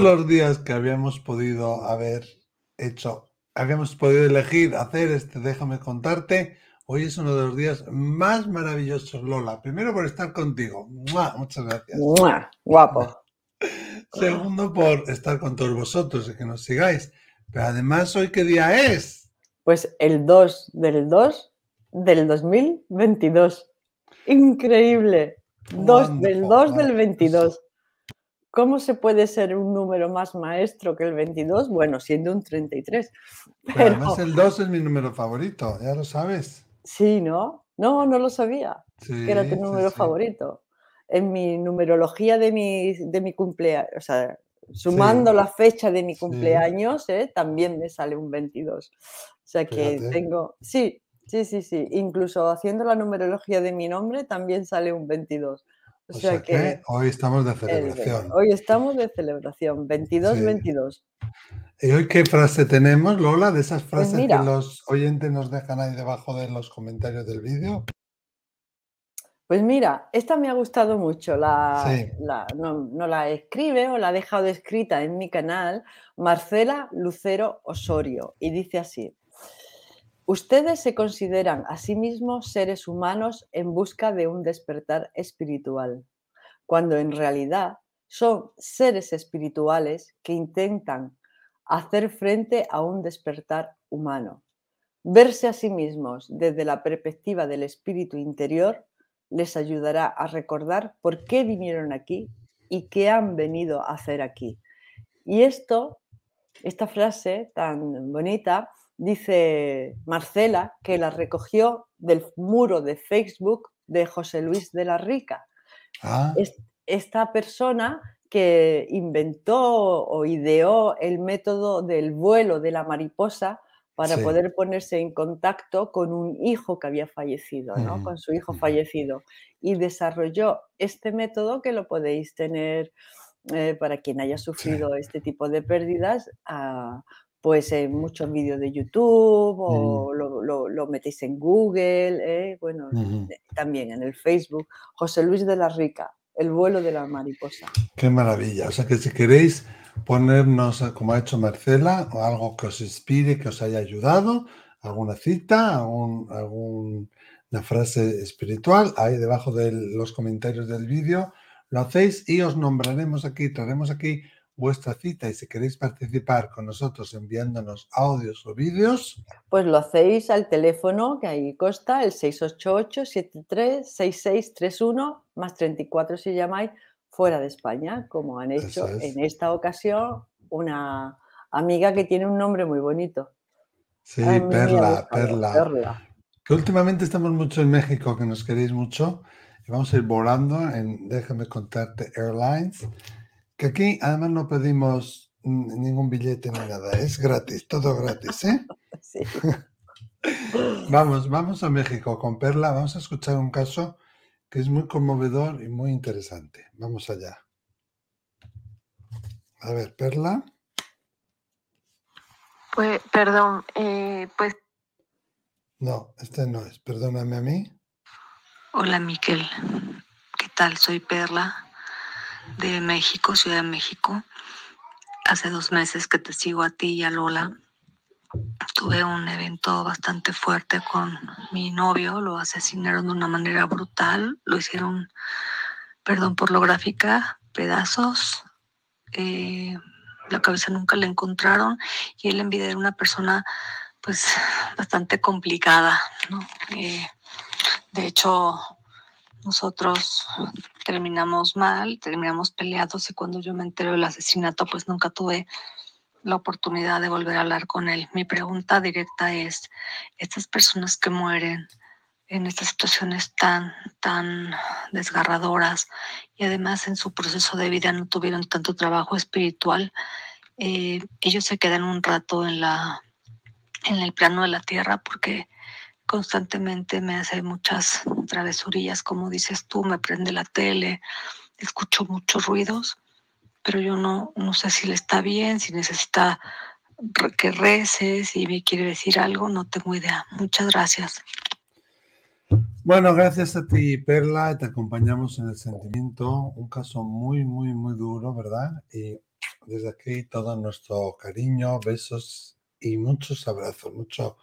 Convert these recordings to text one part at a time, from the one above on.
todos los días que habíamos podido haber hecho, habíamos podido elegir hacer este Déjame contarte, hoy es uno de los días más maravillosos, Lola. Primero por estar contigo. Muchas gracias. Guapo. Segundo por estar con todos vosotros y que nos sigáis. Pero además, ¿hoy qué día es? Pues el 2 del 2 del 2022. Increíble. 2 del 2 del 22. ¿Cómo se puede ser un número más maestro que el 22? Bueno, siendo un 33. Pero... Además, el 2 es mi número favorito, ya lo sabes. Sí, ¿no? No, no lo sabía. que era tu número favorito. En mi numerología de mi, de mi cumpleaños, o sea, sumando la fecha de mi cumpleaños, ¿eh? también me sale un 22. O sea que tengo, sí, sí, sí, sí, incluso haciendo la numerología de mi nombre también sale un 22. O, sea, que, hoy estamos de celebración. Hoy estamos de celebración, 22-22. ¿Y hoy qué frase tenemos, Lola, de esas pues frases que los oyentes nos dejan ahí debajo de los comentarios del vídeo? Pues mira, esta me ha gustado mucho. La, no, la escribe o la ha dejado escrita en mi canal Marcela Lucero Osorio y dice así. Ustedes se consideran a sí mismos seres humanos en busca de un despertar espiritual, cuando en realidad son seres espirituales que intentan hacer frente a un despertar humano. Verse a sí mismos desde la perspectiva del espíritu interior les ayudará a recordar por qué vinieron aquí y qué han venido a hacer aquí. Y esto, esta frase tan bonita, dice Marcela, que la recogió del muro de Facebook de José Luis de la Rica. Ah. Esta persona que inventó o ideó el método del vuelo de la mariposa para poder ponerse en contacto con un hijo que había fallecido, ¿no? con su hijo fallecido. Y desarrolló este método que lo podéis tener eh, para quien haya sufrido este tipo de pérdidas, pues en muchos vídeos de YouTube o lo, metéis en Google, ¿eh? bueno, eh, también en el Facebook. José Luis de la Rica, el vuelo de la mariposa. Qué maravilla. O sea que si queréis ponernos, como ha hecho Marcela, o algo que os inspire, que os haya ayudado, alguna cita, alguna frase espiritual, ahí debajo de los comentarios del vídeo, lo hacéis y os nombraremos aquí, traeremos aquí vuestra cita y si queréis participar con nosotros enviándonos audios o vídeos. Pues lo hacéis al teléfono que ahí consta el 688-736631 más 34 si llamáis fuera de España, como han hecho en esta ocasión una amiga que tiene un nombre muy bonito. Sí, Perla, Perla, Que últimamente estamos mucho en México, que nos queréis mucho. Y vamos a ir volando en, déjame contarte, Airlines. Que aquí además no pedimos ningún billete ni nada, es gratis, todo gratis, ¿eh? Sí. vamos, vamos a México con Perla, vamos a escuchar un caso que es muy conmovedor y muy interesante. Vamos allá. A ver, Perla. Pues, perdón, eh, pues... No, este no es. Perdóname a mí. Hola, Miquel. ¿Qué tal? Soy Perla de México, Ciudad de México. Hace dos meses que te sigo a ti y a Lola tuve un evento bastante fuerte con mi novio, lo asesinaron de una manera brutal, lo hicieron, perdón por lo gráfica, pedazos, eh, la cabeza nunca la encontraron y él en vida era una persona pues bastante complicada, ¿no? Eh, de hecho, nosotros terminamos mal, terminamos peleados y cuando yo me entero del asesinato pues nunca tuve la oportunidad de volver a hablar con él. Mi pregunta directa es, estas personas que mueren en estas situaciones tan, tan desgarradoras y además en su proceso de vida no tuvieron tanto trabajo espiritual, eh, ellos se quedan un rato en, la, en el plano de la tierra porque constantemente me hace muchas travesurillas, como dices tú, me prende la tele, escucho muchos ruidos pero yo no, no sé si le está bien, si necesita que rece, si me quiere decir algo, no tengo idea. Muchas gracias. Bueno, gracias a ti, Perla, te acompañamos en el sentimiento, un caso muy, muy, muy duro, ¿verdad? Y desde aquí todo nuestro cariño, besos y muchos abrazos, mucho,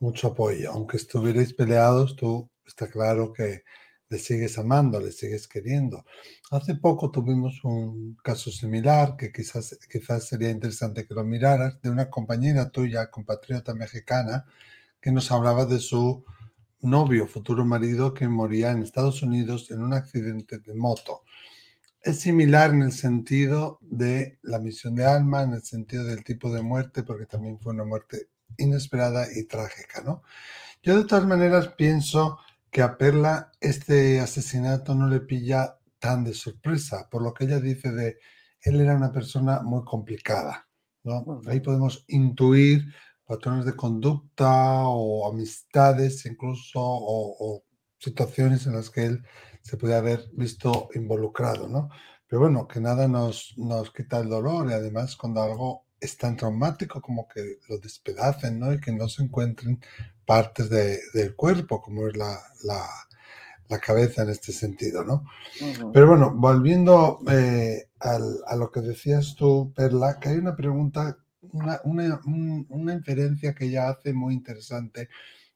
mucho apoyo. Aunque estuvierais peleados, tú está claro que le sigues amando, le sigues queriendo. Hace poco tuvimos un caso similar que quizás, quizás sería interesante que lo miraras, de una compañera tuya, compatriota mexicana, que nos hablaba de su novio, futuro marido, que moría en Estados Unidos en un accidente de moto. Es similar en el sentido de la misión de alma, en el sentido del tipo de muerte, porque también fue una muerte inesperada y trágica, ¿no? Yo de todas maneras pienso que a Perla este asesinato no le pilla tan de sorpresa, por lo que ella dice de él era una persona muy complicada. ¿no? Ahí podemos intuir patrones de conducta o amistades incluso o, situaciones en las que él se puede haber visto involucrado, ¿no? Pero bueno, que nada nos, nos quita el dolor y además cuando algo es tan traumático como que lo despedacen, ¿no? Y que no se encuentren partes del cuerpo, como es la, cabeza en este sentido, ¿no? Pero bueno, volviendo eh, a lo que decías tú, Perla, que hay una pregunta, una, una, inferencia que ella hace muy interesante,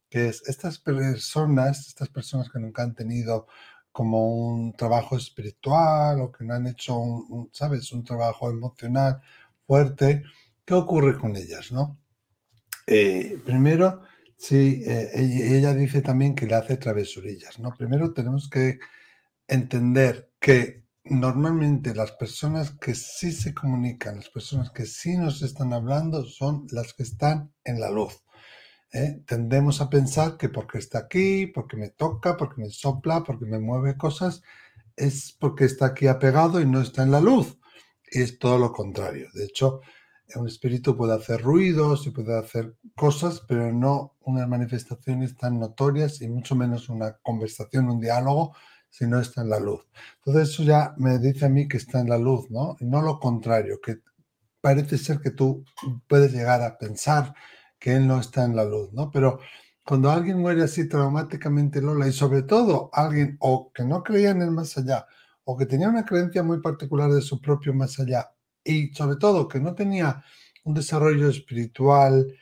que es estas personas, estas personas que nunca han tenido como un trabajo espiritual o que no han hecho, un, ¿sabes?, un trabajo emocional fuerte, ¿qué ocurre con ellas, no? Eh, primero, Sí, eh, ella dice también que le hace travesurillas, ¿no? Primero tenemos que entender que normalmente las personas que sí se comunican, las personas que sí nos están hablando, son las que están en la luz. ¿eh? Tendemos a pensar que porque está aquí, porque me toca, porque me sopla, porque me mueve cosas, es porque está aquí apegado y no está en la luz. Es todo lo contrario. De hecho, un espíritu puede hacer ruidos y puede hacer cosas, pero no unas manifestaciones tan notorias y mucho menos una conversación, un diálogo, si no está en la luz. Entonces eso ya me dice a mí que está en la luz, ¿no? Y no lo contrario, que parece ser que tú puedes llegar a pensar que él no está en la luz, ¿no? Pero cuando alguien muere así traumáticamente, Lola, y sobre todo alguien o que no creía en el más allá, o que tenía una creencia muy particular de su propio más allá, y sobre todo que no tenía un desarrollo espiritual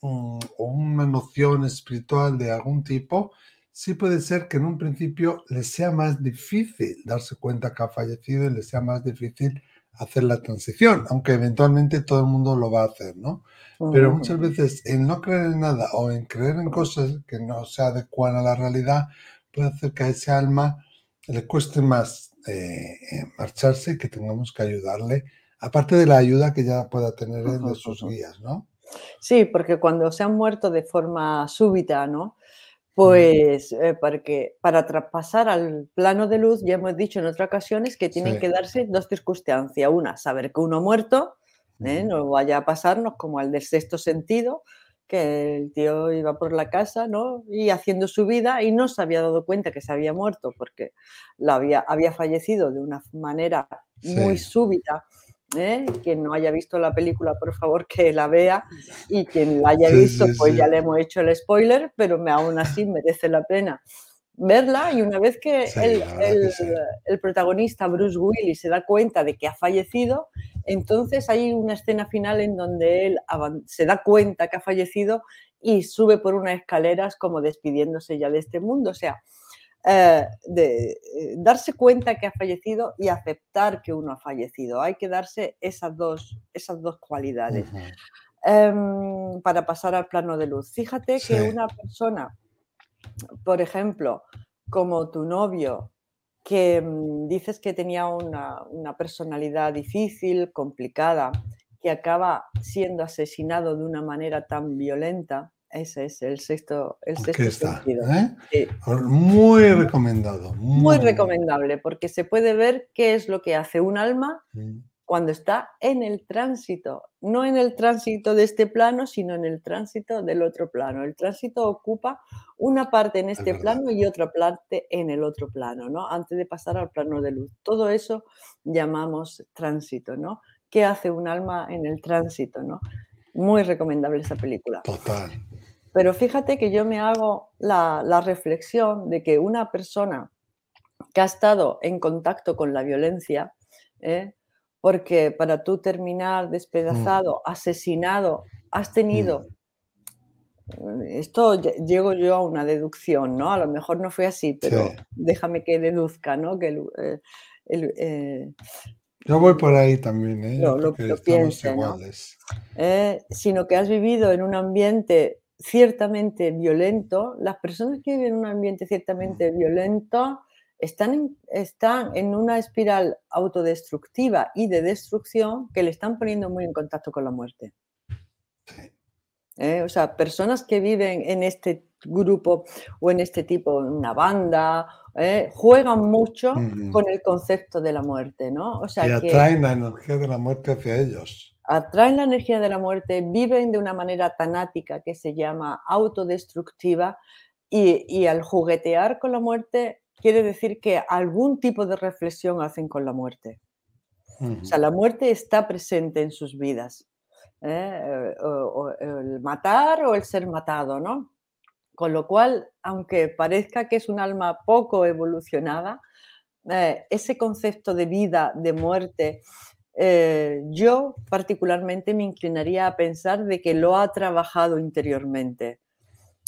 mm, o una noción espiritual de algún tipo, sí puede ser que en un principio le sea más difícil darse cuenta que ha fallecido y le sea más difícil hacer la transición, aunque eventualmente todo el mundo lo va a hacer, ¿no? Pero muchas veces el no creer en nada o en creer en cosas que no se adecuan a la realidad puede hacer que a ese alma le cueste más eh, eh, marcharse que tengamos que ayudarle aparte de la ayuda que ya pueda tener de sus guías, ¿no? Sí, porque cuando se han muerto de forma súbita, ¿no? Pues eh, para, para traspasar al plano de luz, ya hemos dicho en otras ocasiones que tienen que darse dos circunstancias. Una, saber que uno ha muerto, ¿eh? no vaya a pasarnos como al del sexto sentido, que el tío iba por la casa ¿no? y haciendo su vida y no se había dado cuenta que se había muerto porque la había, había fallecido de una manera muy súbita ¿eh? Quien no haya visto la película, por favor, que la vea. Y quien la haya visto, pues ya le hemos hecho el spoiler, pero me, aún así merece la pena verla. Y una vez que, el, protagonista, Bruce Willis, se da cuenta de que ha fallecido, entonces hay una escena final en donde él se da cuenta que ha fallecido y sube por unas escaleras como despidiéndose ya de este mundo. O sea, eh, de eh, darse cuenta que ha fallecido y aceptar que uno ha fallecido. Hay que darse esas dos, esas dos cualidades em, para pasar al plano de luz. Fíjate que una persona, por ejemplo, como tu novio, que mm, dices que tenía una, una personalidad difícil, complicada, que acaba siendo asesinado de una manera tan violenta, ese es el sexto, el sexto sentido. ¿eh? Muy recomendado. Muy, recomendable, porque se puede ver qué es lo que hace un alma. Cuando está en el tránsito. No en el tránsito de este plano, sino en el tránsito del otro plano. El tránsito ocupa una parte en este plano y otra parte en el otro plano, ¿no? Antes de pasar al plano de luz. Todo eso llamamos tránsito, ¿no? ¿Qué hace un alma en el tránsito, no? Muy recomendable esa película. Total. Pero fíjate que yo me hago la, reflexión de que una persona que ha estado en contacto con la violencia, ¿eh? Porque para tú terminar despedazado, mm. asesinado, has tenido... Mm, esto llego yo a una deducción, ¿no? A lo mejor no fue así, pero déjame que deduzca, ¿no? Que el, eh, yo voy por ahí también, ¿eh? Lo, lo, eh, sino que has vivido en un ambiente ciertamente violento. Las personas que viven en un ambiente ciertamente mm. violento están en, están en una espiral autodestructiva y de destrucción que le están poniendo muy en contacto con la muerte. ¿Eh? O sea, personas que viven en este grupo o en este tipo, en una banda, ¿eh? juegan mucho con el concepto de la muerte, ¿no? O sea, y atraen la energía de la muerte hacia ellos. Atraen la energía de la muerte, viven de una manera tanática que se llama autodestructiva y, y al juguetear con la muerte quiere decir que algún tipo de reflexión hacen con la muerte. O sea, la muerte está presente en sus vidas. ¿eh? O, el matar o el ser matado, ¿no? Con lo cual, aunque parezca que es un alma poco evolucionada, eh, ese concepto de vida, de muerte, eh, yo particularmente me inclinaría a pensar de que lo ha trabajado interiormente.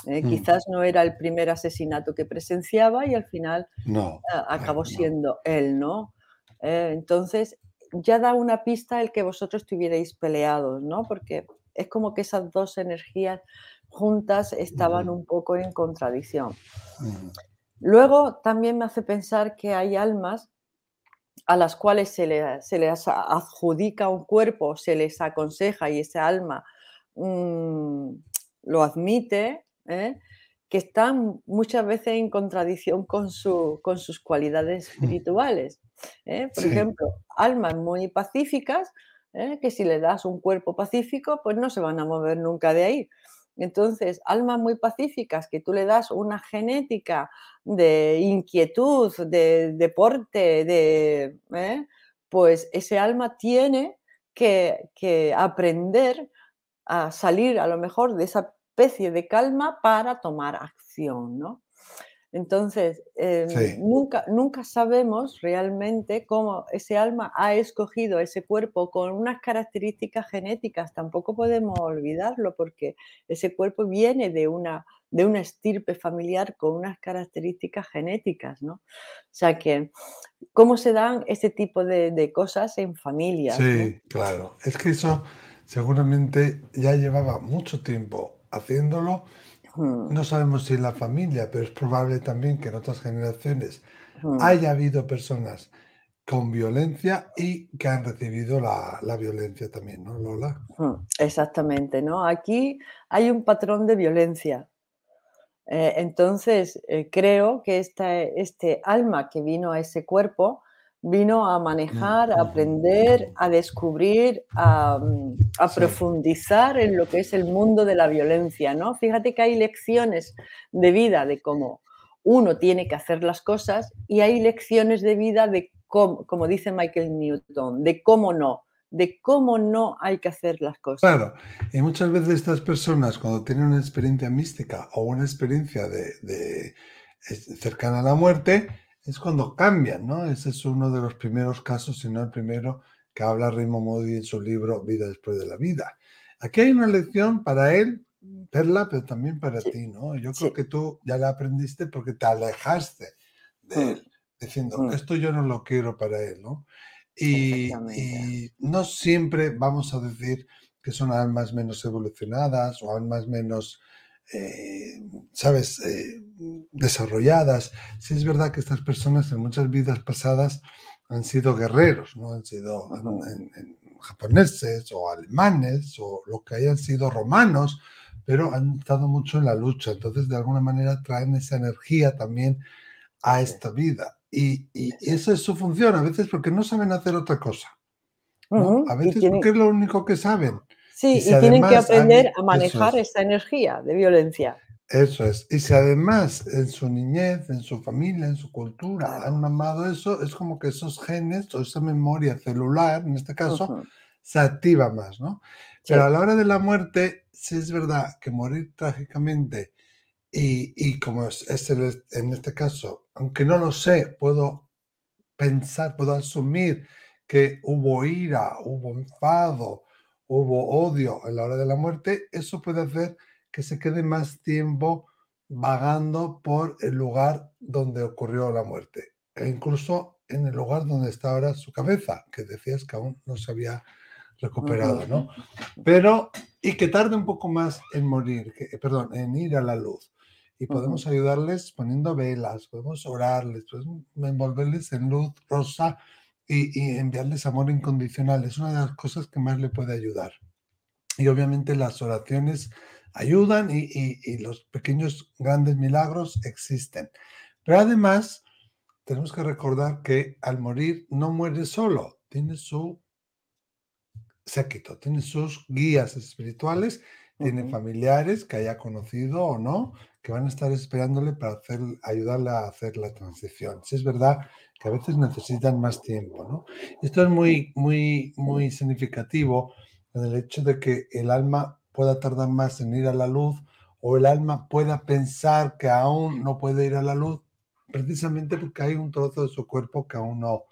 Mm. Quizás no era el primer asesinato que presenciaba y al final no, acabó siendo él, ¿no? entonces, ya da una pista el que vosotros estuvierais peleados, ¿no? Porque es como que esas dos energías juntas estaban un poco en contradicción. Luego también me hace pensar que hay almas a las cuales se, les adjudica un cuerpo, se les aconseja y ese alma mm, lo admite, ¿eh? que están muchas veces en contradicción con, su, con sus cualidades espirituales. ¿eh? Por ejemplo, almas muy pacíficas, ¿eh? que si le das un cuerpo pacífico, pues no se van a mover nunca de ahí. Entonces, almas muy pacíficas, que tú le das una genética de inquietud, de deporte, de, ¿eh? pues ese alma tiene que, que aprender a salir a lo mejor de esa especie de calma para tomar acción, ¿no? Entonces, em, nunca, nunca sabemos realmente cómo ese alma ha escogido ese cuerpo con unas características genéticas. Tampoco podemos olvidarlo porque ese cuerpo viene de una, de una estirpe familiar con unas características genéticas, ¿no? O sea que, ¿cómo se dan este tipo de, cosas en familias? Sí, claro. Es que eso seguramente ya llevaba mucho tiempo haciéndolo no sabemos si en la familia, pero es probable también que en otras generaciones haya habido personas con violencia y que han recibido la, violencia también, ¿no, Lola? Exactamente, ¿no? Aquí hay un patrón de violencia. Eh, entonces, eh, creo que esta, este alma que vino a ese cuerpo vino a manejar, a aprender, a descubrir, a, profundizar en lo que es el mundo de la violencia, ¿no? Fíjate que hay lecciones de vida de cómo uno tiene que hacer las cosas y hay lecciones de vida de cómo, como dice Michael Newton, de cómo no, de cómo no hay que hacer las cosas. Claro, y muchas veces estas personas cuando tienen una experiencia mística o una experiencia de cercana a la muerte, es cuando cambian, ¿no? Ese es uno de los primeros casos, si no el primero, que habla Rimo Modi en su libro Vida después de la vida. Aquí hay una lección para él, Perla, pero también para ti, ¿no? Yo creo que tú ya la aprendiste porque te alejaste de mm. él, diciendo, mm. esto yo no lo quiero para él, ¿no? Y, y, no siempre vamos a decir que son almas menos evolucionadas o almas menos eh, ¿sabes?, eh, desarrolladas. Sí es verdad que estas personas en muchas vidas pasadas han sido guerreros, ¿no? Han sido japoneses o alemanes o lo que hayan sido romanos, pero han estado mucho en la lucha. Entonces, de alguna manera, traen esa energía también a esta vida. Y, y esa es su función, a veces porque no saben hacer otra cosa. A veces porque es lo único que saben. Sí, y, tienen que aprender a manejar esa energía de violencia. Eso es. Y si además en su niñez, en su familia, en su cultura han mamado eso, es como que esos genes o esa memoria celular, en este caso, se activa más, ¿no? Pero a la hora de la muerte, sí es verdad que morir trágicamente y, y como es, es en este caso, aunque no lo sé, puedo pensar, puedo asumir que hubo ira, hubo enfado, hubo odio en la hora de la muerte, eso puede hacer que se quede más tiempo vagando por el lugar donde ocurrió la muerte, e incluso en el lugar donde está ahora su cabeza, que decías que aún no se había recuperado, ¿no? Pero, y que tarde un poco más en morir, que, perdón, en ir a la luz. Y podemos ayudarles poniendo velas, podemos orarles, podemos envolverles en luz rosa y, enviarles amor incondicional. Es una de las cosas que más le puede ayudar. Y obviamente las oraciones ayudan y, los pequeños grandes milagros existen. Pero además, tenemos que recordar que al morir no muere solo, tiene su séquito, tiene sus guías espirituales, tiene familiares que haya conocido o no, que van a estar esperándole para hacer, ayudarle a hacer la transición. Si es verdad que a veces necesitan más tiempo, ¿no? Esto es muy, muy, muy significativo en el hecho de que el alma pueda tardar más en ir a la luz o el alma pueda pensar que aún no puede ir a la luz, precisamente porque hay un trozo de su cuerpo que aún no,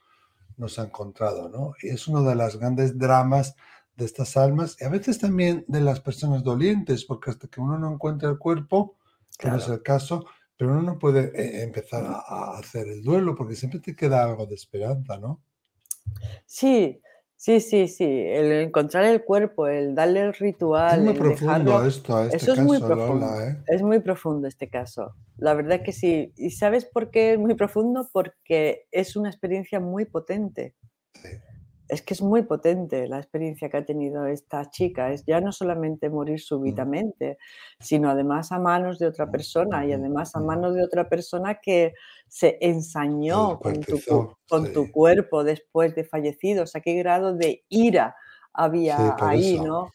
nos ha encontrado, ¿no? Y es uno de los grandes dramas de estas almas y a veces también de las personas dolientes, porque hasta que uno no encuentra el cuerpo, que no es el caso, pero uno no puede eh, empezar a, hacer el duelo porque siempre te queda algo de esperanza, ¿no? Sí, sí, sí, sí. El encontrar el cuerpo, el darle el ritual. Es muy profundo esto, este eso es muy profundo. ¿eh? Es muy profundo este caso. La verdad que sí. ¿Y sabes por qué es muy profundo? Porque es una experiencia muy potente. Sí es que es muy potente la experiencia que ha tenido esta chica. Es ya no solamente morir súbitamente, sino además a manos de otra persona y además a manos de otra persona que se ensañó con, tu, con tu, cuerpo después de fallecido. O sea, qué grado de ira había ahí, ¿no?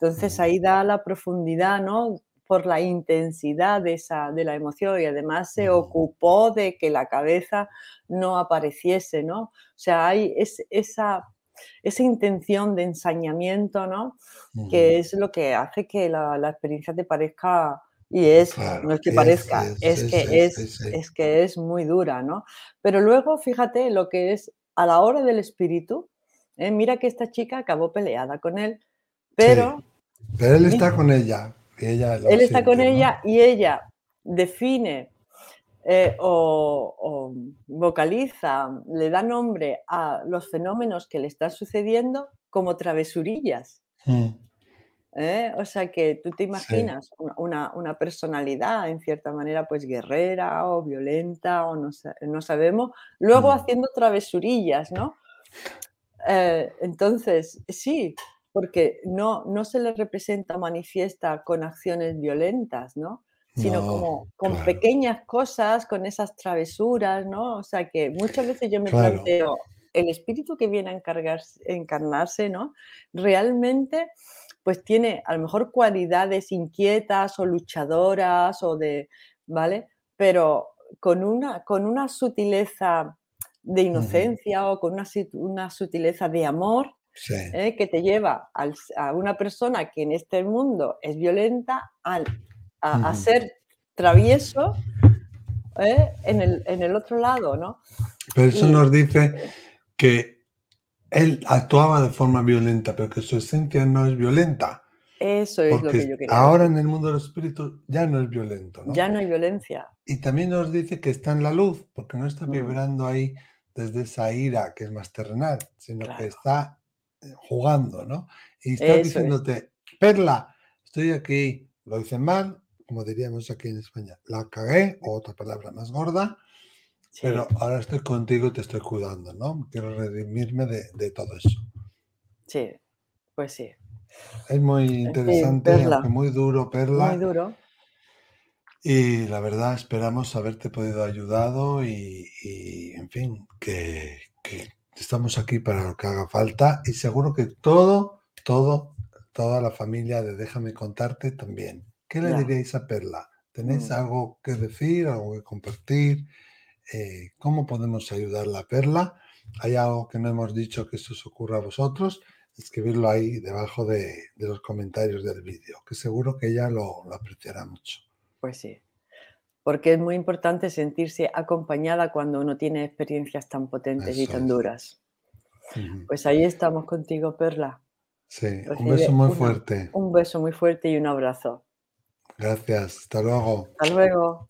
Entonces ahí da la profundidad, ¿no? Por la intensidad de, esa, de la emoción y además se ocupó de que la cabeza no apareciese, ¿no? O sea, hay esa, esa intención de ensañamiento, ¿no? Que es lo que hace que la, experiencia te parezca y es, no es que parezca, es, que es, es, que es muy dura, ¿no? Pero luego, fíjate lo que es a la hora del espíritu, ¿eh? mira que esta chica acabó peleada con él, pero... Pero él está con ella, él está con ella y ella define eh, o, vocaliza, le da nombre a los fenómenos que le están sucediendo como travesurillas. Mm. ¿Eh? O sea que tú te imaginas una, personalidad en cierta manera pues guerrera o violenta o no, no sabemos, luego mm. haciendo travesurillas, ¿no? Eh, entonces, sí, porque no, no se le representa, manifiesta con acciones violentas, ¿no? Sino como con pequeñas cosas, con esas travesuras, ¿no? O sea que muchas veces yo me planteo, el espíritu que viene a encargarse, encarnarse, ¿no? Realmente, pues tiene a lo mejor cualidades inquietas o luchadoras o de, ¿vale? Pero con una, con una sutileza de inocencia o con una, una sutileza de amor ¿eh? que te lleva a una persona que en este mundo es violenta a, ser travieso ¿eh? en, el, otro lado, ¿no? Pero eso nos dice que él actuaba de forma violenta, pero que su esencia no es violenta. Eso es lo que yo quería. Ahora en el mundo de los espíritus ya no es violento. Ya no hay violencia. Y también nos dice que está en la luz, porque no está mm. vibrando ahí desde esa ira que es más terrenal, sino que está jugando, ¿no? Y está diciéndote, Perla, estoy aquí, lo hice mal, como diríamos aquí en España, la cagué, o otra palabra más gorda, pero ahora estoy contigo y te estoy cuidando, ¿no? Quiero redimirme de, todo eso. Sí, pues sí. Es muy interesante, muy duro, Perla. Muy duro. Y la verdad, esperamos haberte podido ayudado y, en fin, que, Estamos aquí para lo que haga falta y seguro que todo, todo, toda la familia de Déjame contarte también. ¿Qué le diríais a Perla? ¿Tenéis mm. algo que decir, algo que compartir? Eh, ¿Cómo podemos ayudarla a Perla? ¿Hay algo que no hemos dicho que esto os ocurra a vosotros? Escribirlo ahí debajo de, los comentarios del vídeo, que seguro que ella lo, lo apreciará mucho. Pues sí porque es muy importante sentirse acompañada cuando uno tiene experiencias tan potentes y tan duras. Pues ahí estamos contigo, Perla. Sí, un beso muy fuerte. Un beso muy fuerte y un abrazo. Gracias, hasta luego. Hasta luego.